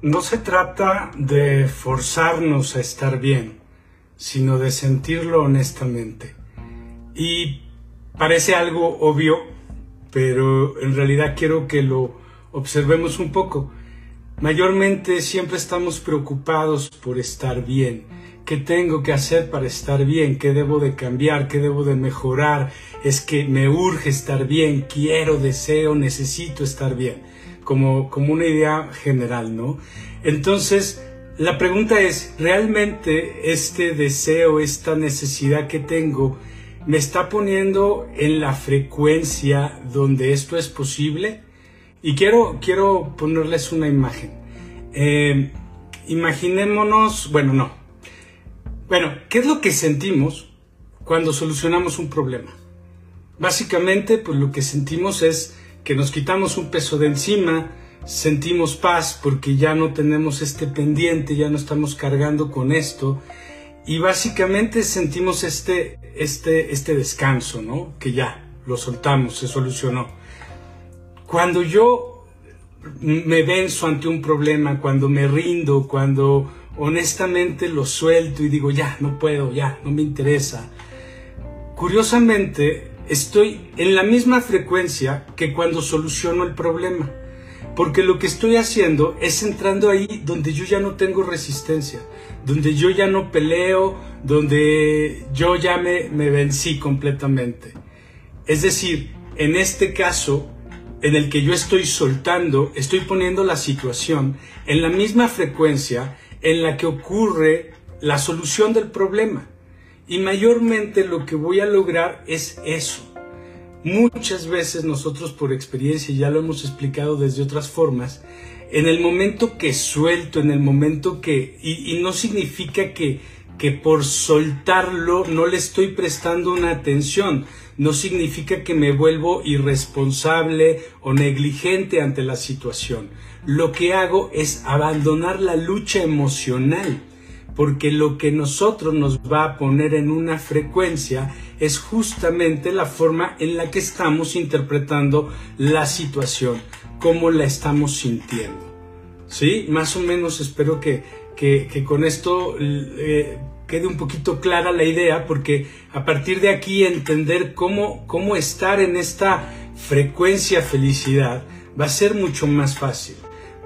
No se trata de forzarnos a estar bien, sino de sentirlo honestamente. Y parece algo obvio, pero en realidad quiero que lo observemos un poco. Mayormente siempre estamos preocupados por estar bien. ¿Qué tengo que hacer para estar bien? ¿Qué debo de cambiar? ¿Qué debo de mejorar? Es que me urge estar bien, quiero, deseo, necesito estar bien como, una idea general, ¿no? Entonces, la pregunta es, ¿realmente este deseo, esta necesidad que tengo, me está poniendo en la frecuencia donde esto es posible? Y quiero, quiero ponerles una imagen. Eh, imaginémonos, bueno, no. Bueno, ¿qué es lo que sentimos cuando solucionamos un problema? Básicamente, pues lo que sentimos es que nos quitamos un peso de encima, sentimos paz porque ya no tenemos este pendiente, ya no estamos cargando con esto y básicamente sentimos este, este, este descanso, ¿no? Que ya lo soltamos, se solucionó. Cuando yo me venzo ante un problema, cuando me rindo, cuando honestamente lo suelto y digo, ya, no puedo, ya, no me interesa. Curiosamente, estoy en la misma frecuencia que cuando soluciono el problema. Porque lo que estoy haciendo es entrando ahí donde yo ya no tengo resistencia, donde yo ya no peleo, donde yo ya me, vencí completamente. Es decir, en este caso, en el que yo estoy soltando, estoy poniendo la situación en la misma frecuencia en la que ocurre la solución del problema. Y mayormente lo que voy a lograr es eso. Muchas veces nosotros por experiencia, ya lo hemos explicado desde otras formas, en el momento que suelto, en el momento que, y, no significa que, que por soltarlo no le estoy prestando una atención, no significa que me vuelvo irresponsable o negligente ante la situación. Lo que hago es abandonar la lucha emocional porque lo que nosotros nos va a poner en una frecuencia es justamente la forma en la que estamos interpretando la situación, cómo la estamos sintiendo. ¿Sí? Más o menos espero que, con esto eh, quede un poquito clara la idea, porque a partir de aquí entender cómo, cómo estar en esta frecuencia felicidad va a ser mucho más fácil,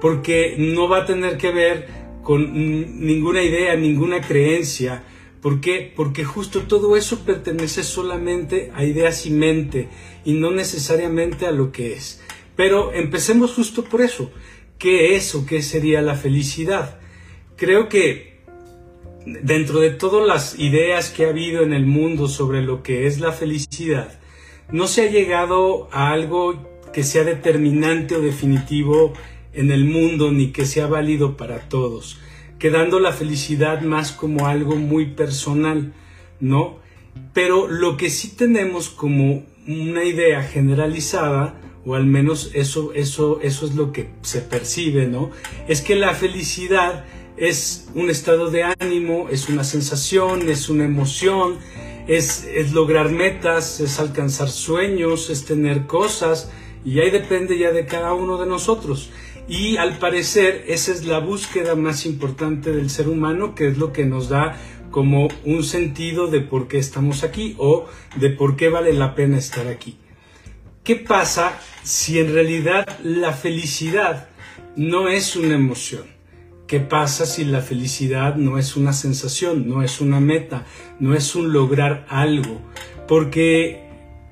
porque no va a tener que ver con ninguna idea, ninguna creencia. ¿Por qué? Porque justo todo eso pertenece solamente a ideas y mente y no necesariamente a lo que es. Pero empecemos justo por eso. ¿Qué es o qué sería la felicidad? Creo que dentro de todas las ideas que ha habido en el mundo sobre lo que es la felicidad, no se ha llegado a algo que sea determinante o definitivo en el mundo ni que sea válido para todos, quedando la felicidad más como algo muy personal, ¿no? Pero lo que sí tenemos como una idea generalizada, o al menos eso, eso, eso es lo que se percibe, ¿no? Es que la felicidad es un estado de ánimo, es una sensación, es una emoción, es, es lograr metas, es alcanzar sueños, es tener cosas, y ahí depende ya de cada uno de nosotros. Y al parecer esa es la búsqueda más importante del ser humano, que es lo que nos da como un sentido de por qué estamos aquí o de por qué vale la pena estar aquí. ¿Qué pasa si en realidad la felicidad no es una emoción? ¿Qué pasa si la felicidad no es una sensación, no es una meta, no es un lograr algo? Porque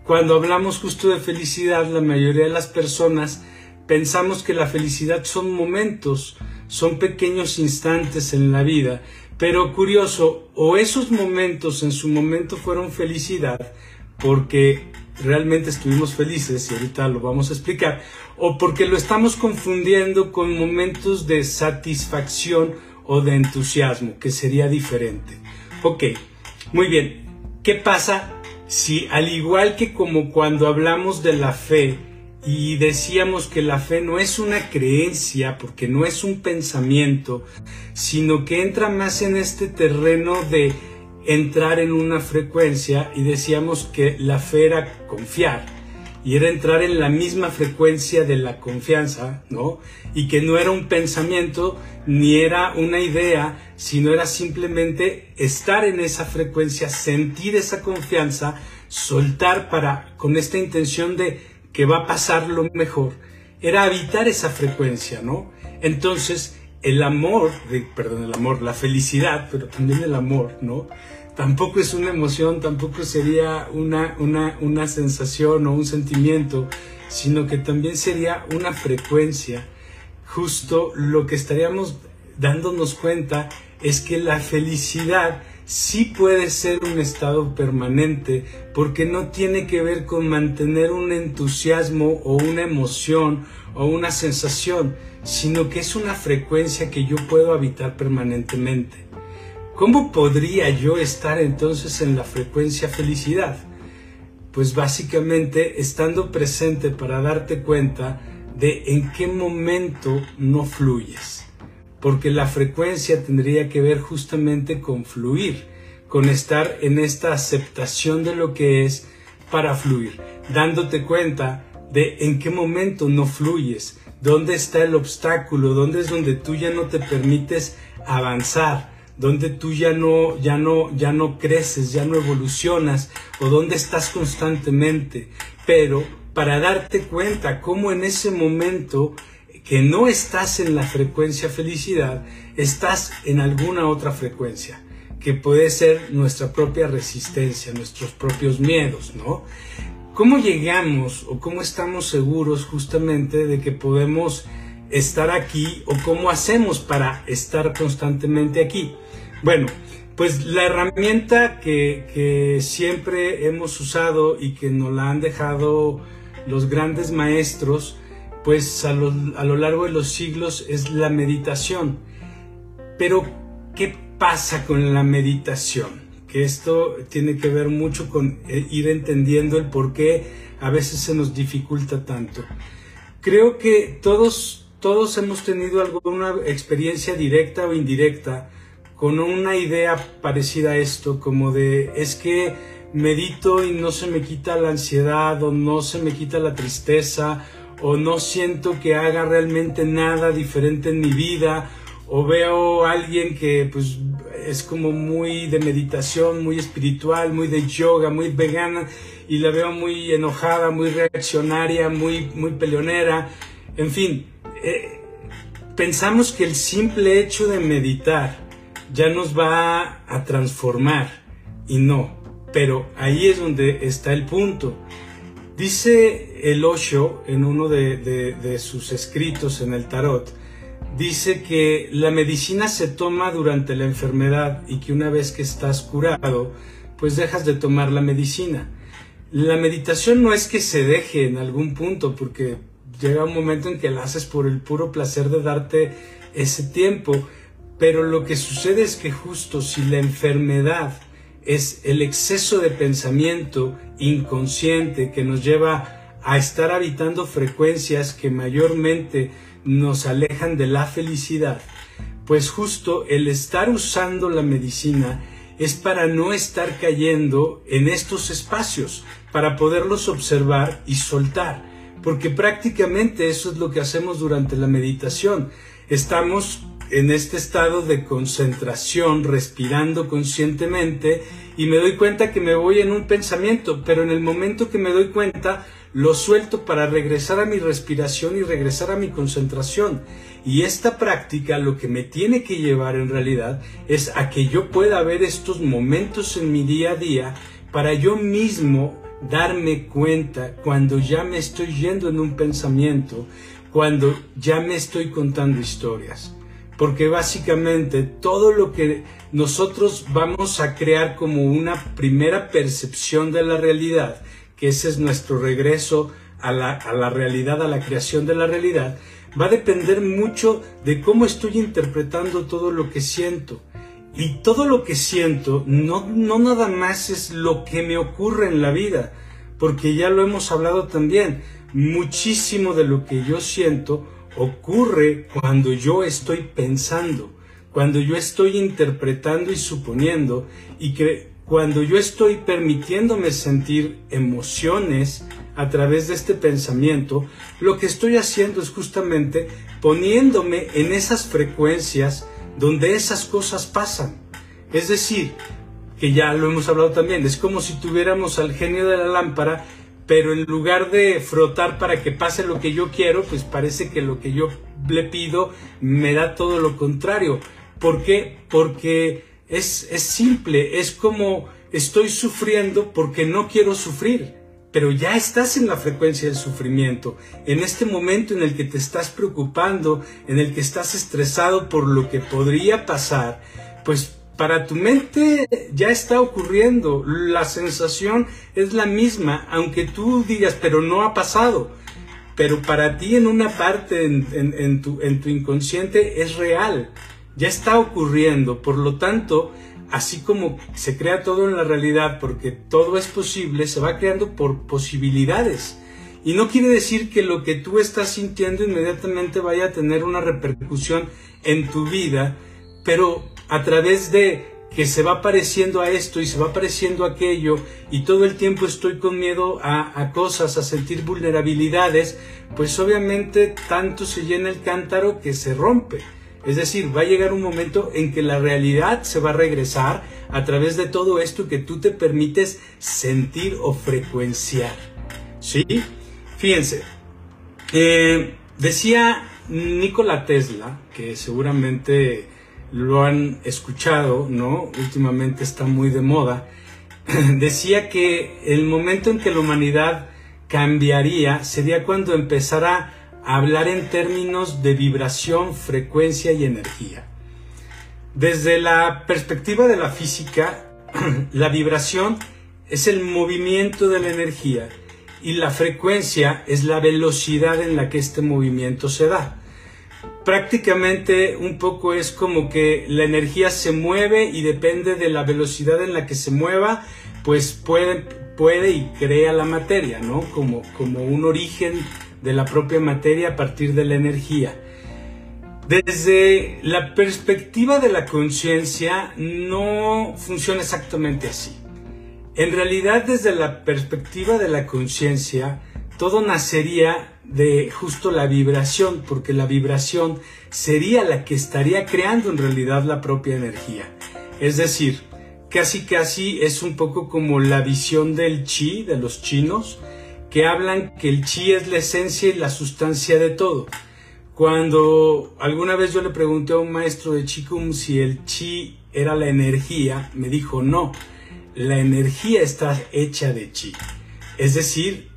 cuando hablamos justo de felicidad, la mayoría de las personas pensamos que la felicidad son momentos, son pequeños instantes en la vida, pero curioso, o esos momentos en su momento fueron felicidad, porque realmente estuvimos felices, y ahorita lo vamos a explicar, o porque lo estamos confundiendo con momentos de satisfacción o de entusiasmo, que sería diferente. Ok, muy bien, ¿qué pasa si al igual que como cuando hablamos de la fe, y decíamos que la fe no es una creencia, porque no es un pensamiento, sino que entra más en este terreno de entrar en una frecuencia y decíamos que la fe era confiar. y era entrar en la misma frecuencia de la confianza, ¿no? Y que no era un pensamiento ni era una idea, sino era simplemente estar en esa frecuencia, sentir esa confianza, soltar para con esta intención de que va a pasar lo mejor, era habitar esa frecuencia, ¿no? Entonces, el amor, perdón, el amor, la felicidad, pero también el amor, ¿no? Tampoco es una emoción, tampoco sería una, una, una sensación o un sentimiento, sino que también sería una frecuencia. Justo lo que estaríamos dándonos cuenta es que la felicidad sí puede ser un estado permanente porque no tiene que ver con mantener un entusiasmo o una emoción o una sensación, sino que es una frecuencia que yo puedo habitar permanentemente. ¿Cómo podría yo estar entonces en la frecuencia felicidad? Pues básicamente estando presente para darte cuenta de en qué momento no fluyes. Porque la frecuencia tendría que ver justamente con fluir, con estar en esta aceptación de lo que es para fluir, dándote cuenta de en qué momento no fluyes, dónde está el obstáculo, dónde es donde tú ya no te permites avanzar, donde tú ya no, ya no, ya no creces, ya no evolucionas, o dónde estás constantemente. Pero para darte cuenta cómo en ese momento que no estás en la frecuencia felicidad, estás en alguna otra frecuencia, que puede ser nuestra propia resistencia, nuestros propios miedos, ¿no? ¿Cómo llegamos o cómo estamos seguros justamente de que podemos estar aquí o cómo hacemos para estar constantemente aquí? Bueno, pues la herramienta que, siempre hemos usado y que nos la han dejado los grandes maestros, pues a lo, a lo largo de los siglos es la meditación. Pero, ¿qué pasa con la meditación? que esto tiene que ver mucho con eh, ir entendiendo el por qué a veces se nos dificulta tanto. Creo que todos, todos hemos tenido alguna experiencia directa o indirecta con una idea parecida a esto, como de es que medito y no se me quita la ansiedad o no se me quita la tristeza o no siento que haga realmente nada diferente en mi vida o veo a alguien que pues es como muy de meditación, muy espiritual, muy de yoga, muy vegana y la veo muy enojada, muy reaccionaria, muy, muy peleonera. En fin, eh, pensamos que el simple hecho de meditar ya nos va a transformar y no, pero ahí es donde está el punto. Dice el Osho en uno de sus escritos en el tarot, dice que la medicina se toma durante la enfermedad y que una vez que estás curado, pues dejas de tomar la medicina. La meditación no es que se deje en algún punto, porque llega un momento en que la haces por el puro placer de darte ese tiempo, pero lo que sucede es que justo si la enfermedad es el exceso de pensamiento inconsciente que nos lleva a estar habitando frecuencias que mayormente nos alejan de la felicidad, pues justo el estar usando la medicina es para no estar cayendo en estos espacios, para poderlos observar y soltar, porque prácticamente eso es lo que hacemos durante la meditación. Estamos en este estado de concentración, respirando conscientemente, y me doy cuenta que me voy en un pensamiento, pero en el momento que me doy cuenta, lo suelto para regresar a mi respiración y regresar a mi concentración. Y esta práctica lo que me tiene que llevar en realidad es a que yo pueda ver estos momentos en mi día a día para yo mismo darme cuenta cuando ya me estoy yendo en un pensamiento, cuando ya me estoy contando historias. Porque básicamente todo lo que nosotros vamos a crear como una primera percepción de la realidad, que ese es nuestro regreso a la, realidad, a la creación de la realidad, va a depender mucho de cómo estoy interpretando todo lo que siento. Y todo lo que siento no, no nada más es lo que me ocurre en la vida, porque ya lo hemos hablado también, muchísimo de lo que yo siento ocurre cuando yo estoy pensando, cuando yo estoy interpretando y suponiendo, y que cuando yo estoy permitiéndome sentir emociones a través de este pensamiento, lo que estoy haciendo es justamente poniéndome en esas frecuencias donde esas cosas pasan. Es decir, que ya lo hemos hablado también, es como si tuviéramos al genio de la lámpara, pero en lugar de frotar para que pase lo que yo quiero, pues parece que lo que yo le pido me da todo lo contrario. ¿Por qué? Porque es, es simple, es como estoy sufriendo porque no quiero sufrir pero ya estás en la frecuencia del sufrimiento, en este momento en el que te estás preocupando, en el que estás estresado por lo que podría pasar, pues para tu mente ya está ocurriendo, la sensación es la misma, aunque tú digas, pero no ha pasado, pero para ti en una parte en, tu, tu inconsciente es real, ya está ocurriendo, por lo tanto, así como se crea todo en la realidad porque todo es posible, se va creando por posibilidades. Y no quiere decir que lo que tú estás sintiendo inmediatamente vaya a tener una repercusión en tu vida, pero a través de que se va pareciendo a esto y se va pareciendo a aquello y todo el tiempo estoy con miedo a, cosas, a sentir vulnerabilidades, pues obviamente tanto se llena el cántaro que se rompe. Es decir, va a llegar un momento en que la realidad se va a regresar a través de todo esto que tú te permites sentir o frecuenciar. ¿Sí? Fíjense, eh, decía Nikola Tesla, que seguramente lo han escuchado, ¿no? Últimamente está muy de moda. decía que el momento en que la humanidad cambiaría sería cuando empezara hablar en términos de vibración, frecuencia y energía. Desde la perspectiva de la física, la vibración es el movimiento de la energía y la frecuencia es la velocidad en la que este movimiento se da. Prácticamente un poco es como que la energía se mueve y depende de la velocidad en la que se mueva, pues puede, puede y crea la materia, ¿no? Como, como un origen de la propia materia a partir de la energía. Desde la perspectiva de la conciencia no funciona exactamente así. En realidad desde la perspectiva de la conciencia todo nacería de justo la vibración, porque la vibración sería la que estaría creando en realidad la propia energía. Es decir, casi casi es un poco como la visión del chi de los chinos, que hablan que el chi es la esencia y la sustancia de todo. Cuando alguna vez yo le pregunté a un maestro de Qigong si el chi era la energía, me dijo no, la energía está hecha de chi. Es decir,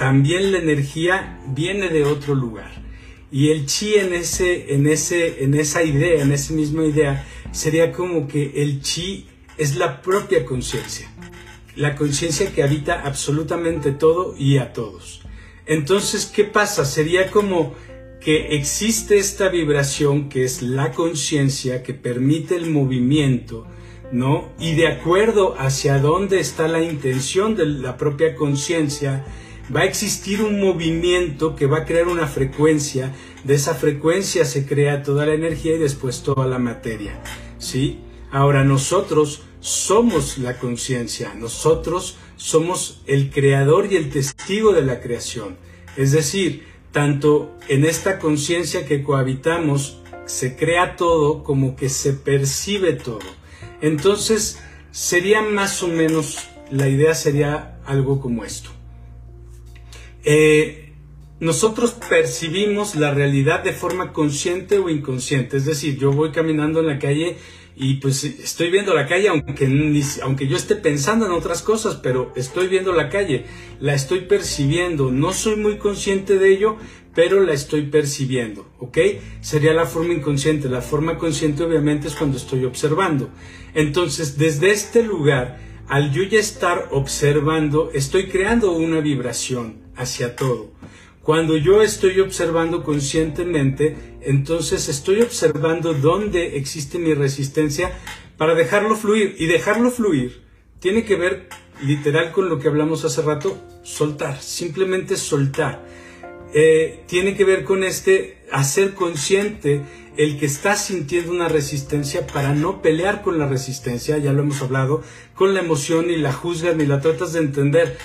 también la energía viene de otro lugar. Y el chi en, ese, en, ese, en esa idea, en esa misma idea, sería como que el chi es la propia conciencia la conciencia que habita absolutamente todo y a todos. Entonces, ¿qué pasa? Sería como que existe esta vibración que es la conciencia que permite el movimiento, ¿no? Y de acuerdo hacia dónde está la intención de la propia conciencia, va a existir un movimiento que va a crear una frecuencia, de esa frecuencia se crea toda la energía y después toda la materia, ¿sí? Ahora nosotros somos la conciencia, nosotros somos el creador y el testigo de la creación. Es decir, tanto en esta conciencia que cohabitamos se crea todo como que se percibe todo. Entonces, sería más o menos, la idea sería algo como esto. Eh, nosotros percibimos la realidad de forma consciente o inconsciente. Es decir, yo voy caminando en la calle y pues estoy viendo la calle aunque, aunque yo esté pensando en otras cosas, pero estoy viendo la calle, la estoy percibiendo, no soy muy consciente de ello, pero la estoy percibiendo, ¿ok? Sería la forma inconsciente, la forma consciente obviamente es cuando estoy observando. Entonces, desde este lugar, al yo ya estar observando, estoy creando una vibración hacia todo. Cuando yo estoy observando conscientemente, entonces estoy observando dónde existe mi resistencia para dejarlo fluir. Y dejarlo fluir tiene que ver literal con lo que hablamos hace rato, soltar, simplemente soltar. Eh, tiene que ver con este hacer consciente el que está sintiendo una resistencia para no pelear con la resistencia, ya lo hemos hablado, con la emoción ni la juzgas ni la tratas de entender,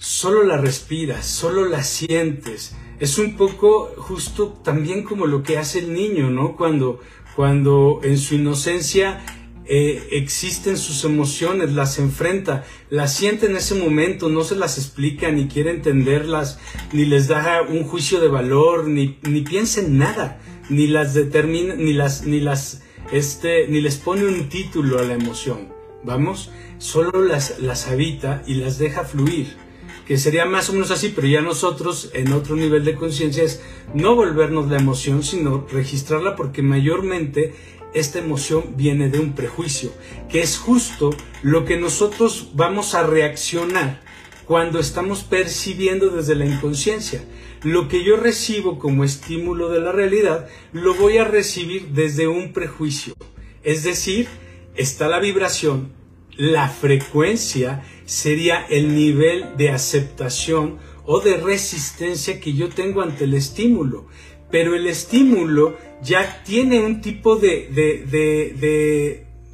solo la respiras, solo la sientes. Es un poco justo también como lo que hace el niño, ¿no? Cuando, cuando en su inocencia eh, existen sus emociones, las enfrenta, las siente en ese momento, no se las explica, ni quiere entenderlas, ni les da un juicio de valor, ni, ni piensa en nada, ni las determina, ni las, ni las, este, ni les pone un título a la emoción. Vamos, solo las, las habita y las deja fluir que sería más o menos así, pero ya nosotros en otro nivel de conciencia es no volvernos la emoción, sino registrarla porque mayormente esta emoción viene de un prejuicio, que es justo lo que nosotros vamos a reaccionar cuando estamos percibiendo desde la inconsciencia. Lo que yo recibo como estímulo de la realidad, lo voy a recibir desde un prejuicio. Es decir, está la vibración, la frecuencia sería el nivel de aceptación o de resistencia que yo tengo ante el estímulo. Pero el estímulo ya tiene un tipo de,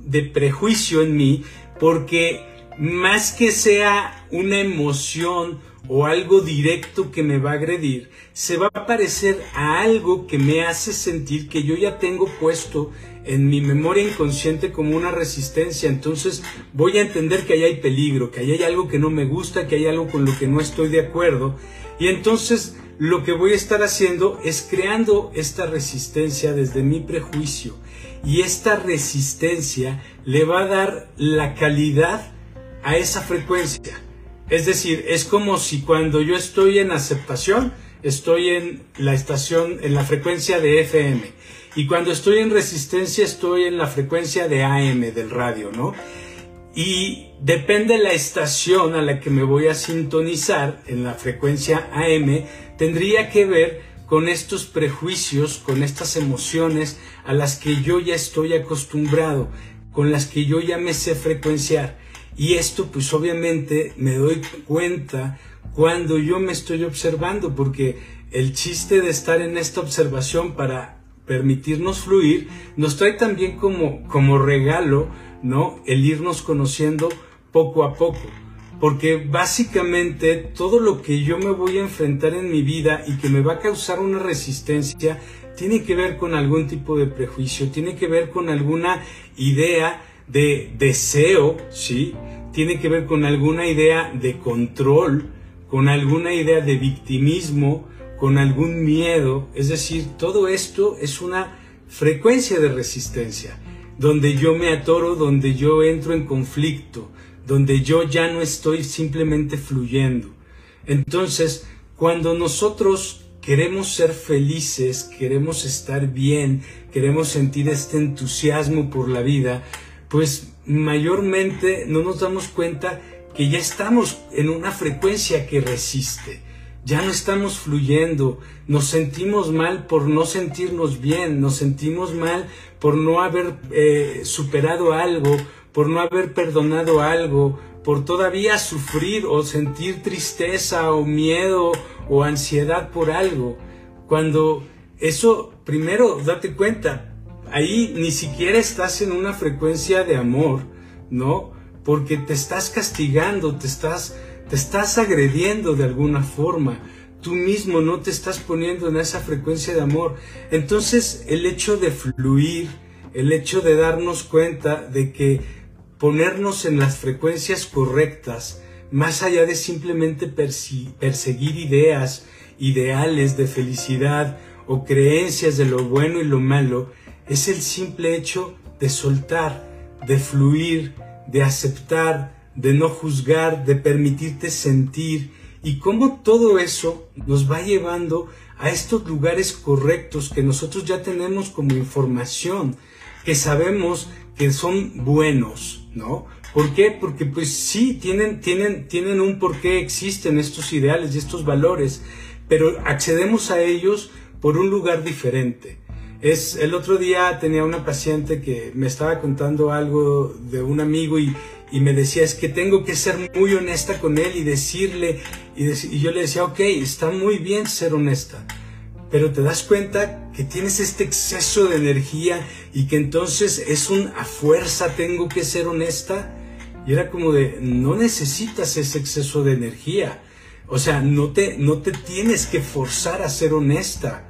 de, prejuicio en mí porque más que sea una emoción o algo directo que me va a agredir, se va a parecer a algo que me hace sentir que yo ya tengo puesto en mi memoria inconsciente como una resistencia. Entonces voy a entender que ahí hay peligro, que ahí hay algo que no me gusta, que hay algo con lo que no estoy de acuerdo. Y entonces lo que voy a estar haciendo es creando esta resistencia desde mi prejuicio. Y esta resistencia le va a dar la calidad a esa frecuencia. Es decir, es como si cuando yo estoy en aceptación, estoy en la estación, en la frecuencia de FM. Y cuando estoy en resistencia, estoy en la frecuencia de AM del radio, ¿no? Y depende la estación a la que me voy a sintonizar en la frecuencia AM, tendría que ver con estos prejuicios, con estas emociones a las que yo ya estoy acostumbrado, con las que yo ya me sé frecuenciar. Y esto pues obviamente me doy cuenta cuando yo me estoy observando, porque el chiste de estar en esta observación para permitirnos fluir nos trae también como, como regalo, ¿no? El irnos conociendo poco a poco porque básicamente todo lo que yo me voy a enfrentar en mi vida y que me va a causar una resistencia tiene que ver con algún tipo de prejuicio, tiene que ver con alguna idea de deseo, ¿sí? Tiene que ver con alguna idea de control, con alguna idea de victimismo, con algún miedo, es decir, todo esto es una frecuencia de resistencia, donde yo me atoro, donde yo entro en conflicto, donde yo ya no estoy simplemente fluyendo. Entonces, cuando nosotros queremos ser felices, queremos estar bien, queremos sentir este entusiasmo por la vida, pues mayormente no nos damos cuenta que ya estamos en una frecuencia que resiste. Ya no estamos fluyendo, nos sentimos mal por no sentirnos bien, nos sentimos mal por no haber eh, superado algo, por no haber perdonado algo, por todavía sufrir o sentir tristeza o miedo o ansiedad por algo. Cuando eso, primero, date cuenta, ahí ni siquiera estás en una frecuencia de amor, ¿no? Porque te estás castigando, te estás, te estás agrediendo de alguna forma. Tú mismo no te estás poniendo en esa frecuencia de amor. Entonces, el hecho de fluir, el hecho de darnos cuenta de que ponernos en las frecuencias correctas, más allá de simplemente perseguir ideas, ideales de felicidad o creencias de lo bueno y lo malo, es el simple hecho de soltar, de fluir, de aceptar, de no juzgar, de permitirte sentir y cómo todo eso nos va llevando a estos lugares correctos que nosotros ya tenemos como información, que sabemos que son buenos, ¿no? ¿Por qué? Porque pues sí, tienen, tienen, tienen un por qué existen estos ideales y estos valores, pero accedemos a ellos por un lugar diferente. Es, el otro día tenía una paciente que me estaba contando algo de un amigo y, y me decía es que tengo que ser muy honesta con él y decirle, y, yo le decía, ok, está muy bien ser honesta, pero te das cuenta que tienes este exceso de energía y que entonces es un a fuerza tengo que ser honesta. Y era como de, no necesitas ese exceso de energía. O sea, no te, no te tienes que forzar a ser honesta.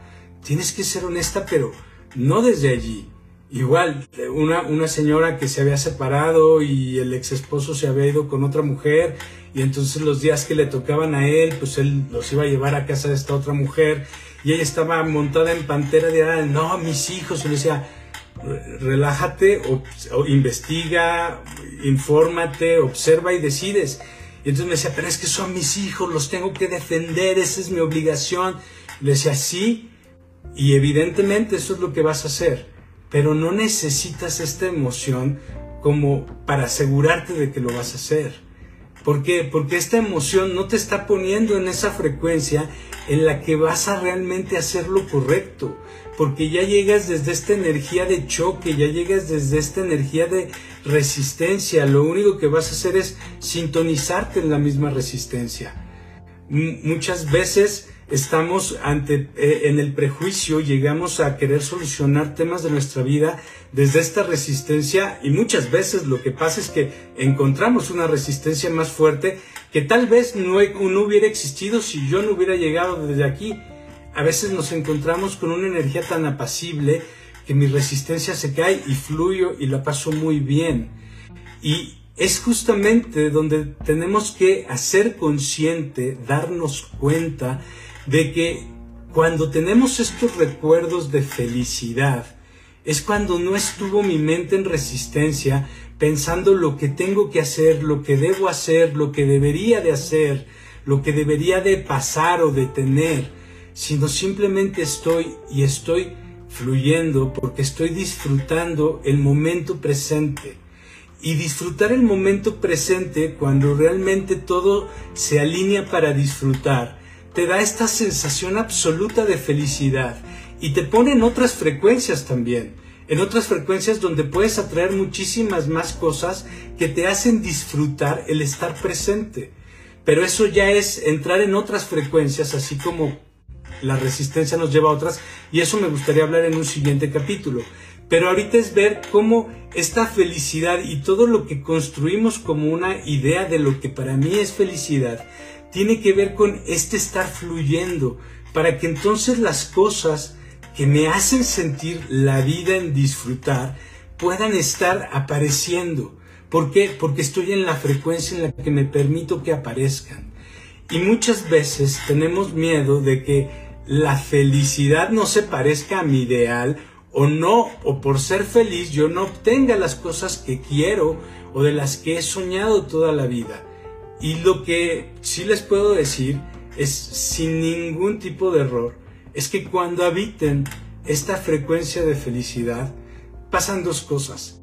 Tienes que ser honesta, pero no desde allí. Igual, una, una señora que se había separado y el ex esposo se había ido con otra mujer y entonces los días que le tocaban a él, pues él los iba a llevar a casa de esta otra mujer y ella estaba montada en pantera de, ah, no, mis hijos, le decía, relájate, o, investiga, infórmate, observa y decides. Y entonces me decía, pero es que son mis hijos, los tengo que defender, esa es mi obligación. le decía, sí, y evidentemente eso es lo que vas a hacer, pero no necesitas esta emoción como para asegurarte de que lo vas a hacer. ¿Por qué? Porque esta emoción no te está poniendo en esa frecuencia en la que vas a realmente hacer lo correcto. Porque ya llegas desde esta energía de choque, ya llegas desde esta energía de resistencia. Lo único que vas a hacer es sintonizarte en la misma resistencia. Muchas veces estamos ante, eh, en el prejuicio, llegamos a querer solucionar temas de nuestra vida desde esta resistencia y muchas veces lo que pasa es que encontramos una resistencia más fuerte que tal vez no, no hubiera existido si yo no hubiera llegado desde aquí. A veces nos encontramos con una energía tan apacible que mi resistencia se cae y fluyo y la paso muy bien. Y es justamente donde tenemos que hacer consciente, darnos cuenta de que cuando tenemos estos recuerdos de felicidad, es cuando no estuvo mi mente en resistencia pensando lo que tengo que hacer, lo que debo hacer, lo que debería de hacer, lo que debería de pasar o de tener, sino simplemente estoy y estoy fluyendo porque estoy disfrutando el momento presente. Y disfrutar el momento presente cuando realmente todo se alinea para disfrutar te da esta sensación absoluta de felicidad y te pone en otras frecuencias también, en otras frecuencias donde puedes atraer muchísimas más cosas que te hacen disfrutar el estar presente. Pero eso ya es entrar en otras frecuencias, así como la resistencia nos lleva a otras, y eso me gustaría hablar en un siguiente capítulo. Pero ahorita es ver cómo esta felicidad y todo lo que construimos como una idea de lo que para mí es felicidad, tiene que ver con este estar fluyendo, para que entonces las cosas que me hacen sentir la vida en disfrutar puedan estar apareciendo. ¿Por qué? Porque estoy en la frecuencia en la que me permito que aparezcan. Y muchas veces tenemos miedo de que la felicidad no se parezca a mi ideal o no, o por ser feliz yo no obtenga las cosas que quiero o de las que he soñado toda la vida. Y lo que sí les puedo decir es sin ningún tipo de error, es que cuando habiten esta frecuencia de felicidad, pasan dos cosas.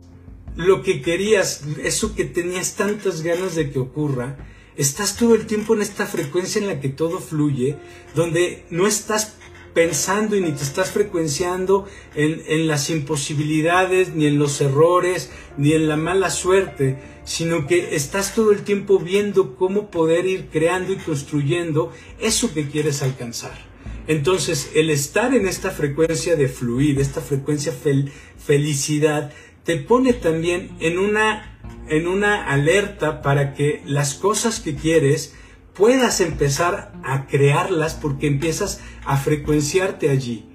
Lo que querías, eso que tenías tantas ganas de que ocurra, estás todo el tiempo en esta frecuencia en la que todo fluye, donde no estás pensando y ni te estás frecuenciando en, en, las imposibilidades, ni en los errores, ni en la mala suerte, sino que estás todo el tiempo viendo cómo poder ir creando y construyendo eso que quieres alcanzar. Entonces, el estar en esta frecuencia de fluir, esta frecuencia fel felicidad, te pone también en una, en una alerta para que las cosas que quieres puedas empezar a crearlas porque empiezas a frecuenciarte allí.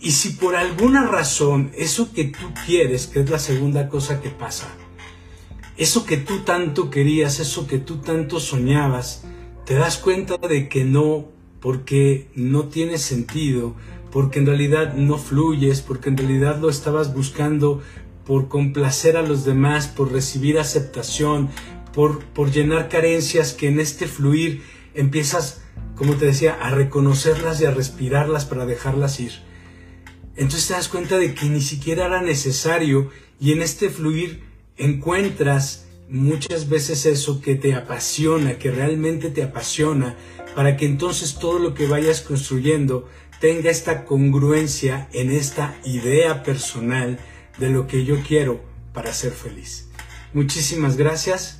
Y si por alguna razón eso que tú quieres, que es la segunda cosa que pasa, eso que tú tanto querías, eso que tú tanto soñabas, te das cuenta de que no, porque no tiene sentido, porque en realidad no fluyes, porque en realidad lo estabas buscando por complacer a los demás, por recibir aceptación, por, por llenar carencias que en este fluir empiezas, como te decía, a reconocerlas y a respirarlas para dejarlas ir. Entonces te das cuenta de que ni siquiera era necesario y en este fluir encuentras muchas veces eso que te apasiona, que realmente te apasiona, para que entonces todo lo que vayas construyendo tenga esta congruencia en esta idea personal de lo que yo quiero para ser feliz. Muchísimas gracias